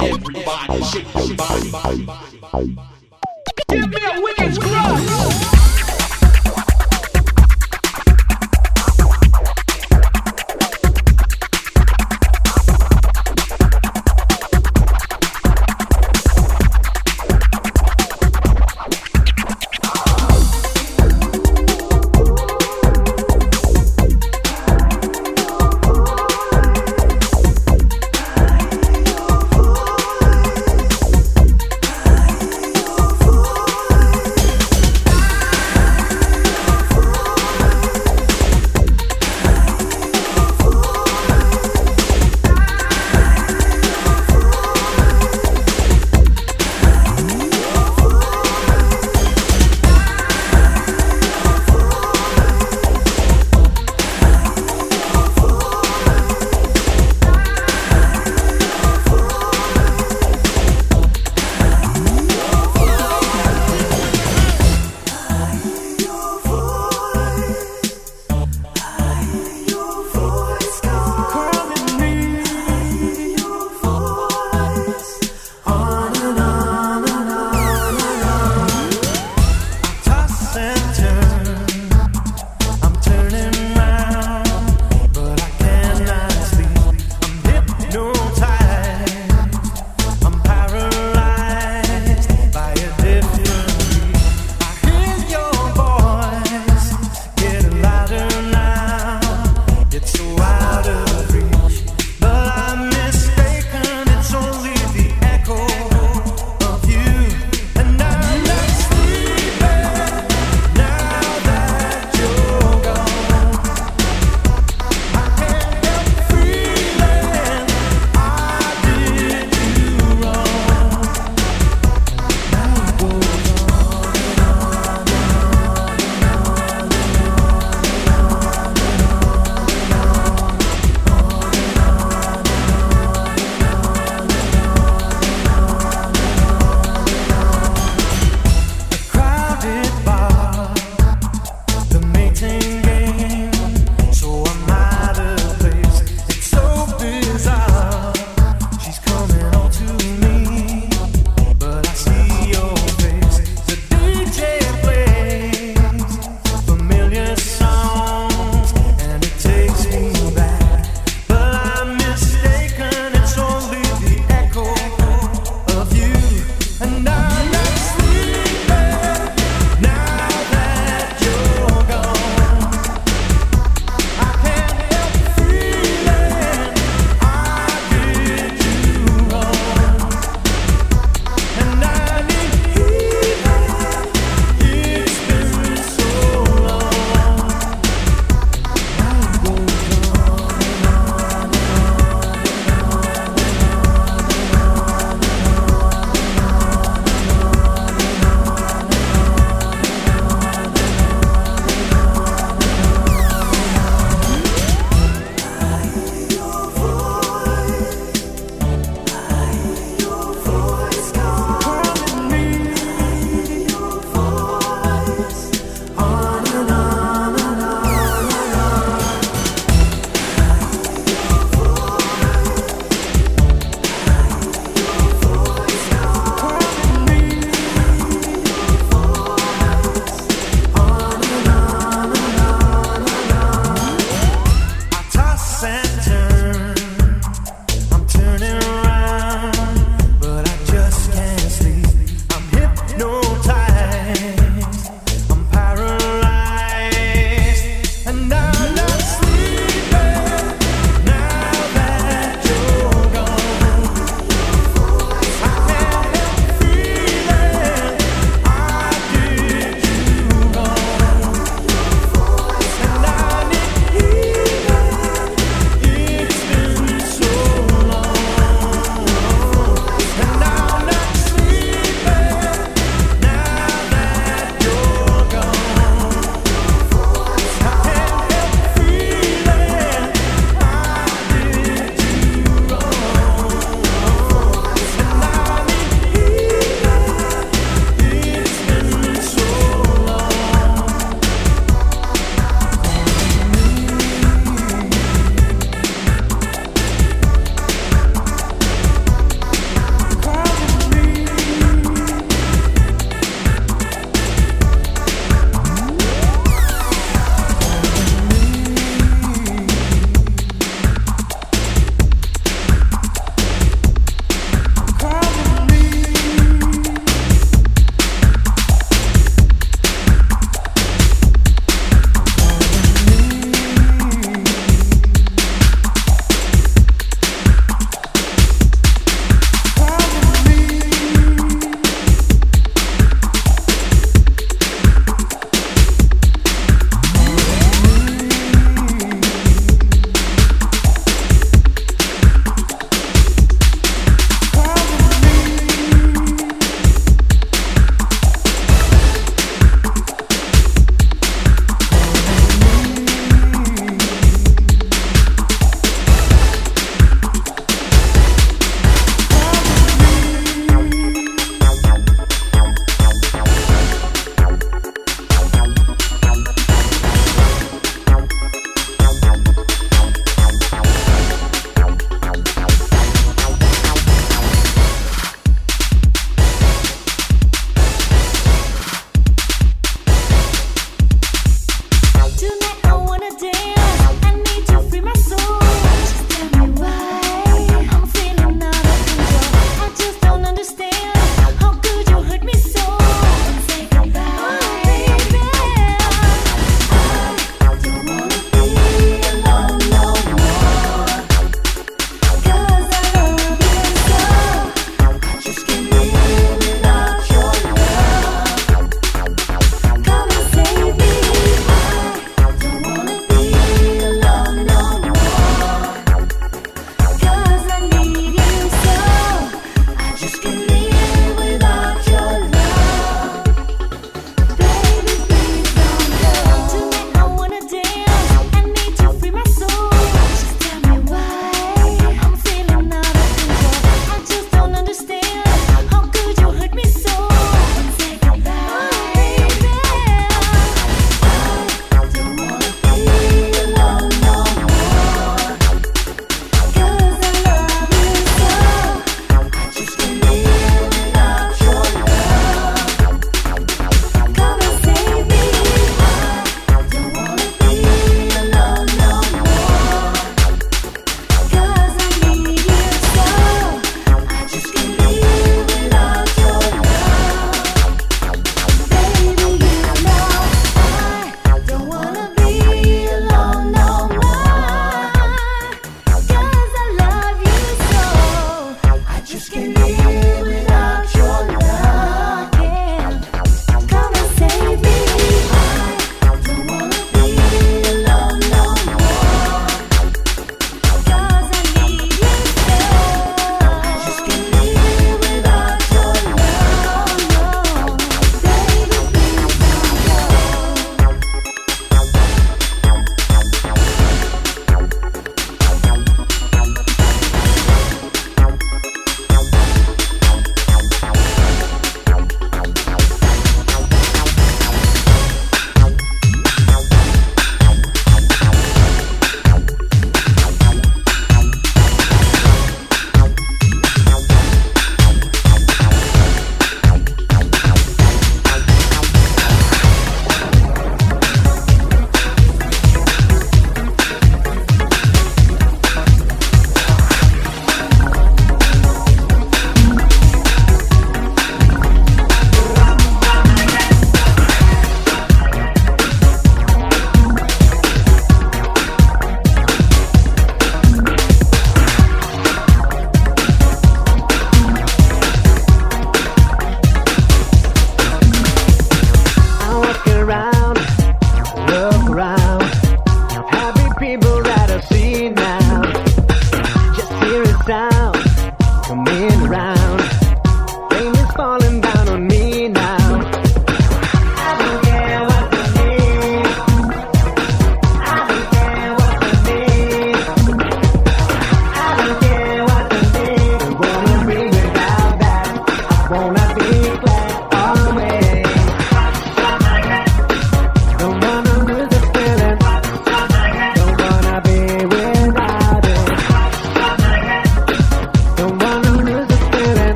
Everybody shake your body. Give me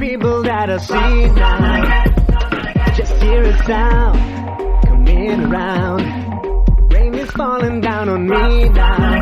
people that I see now. Just hear a sound coming around. Rain is falling down on me now.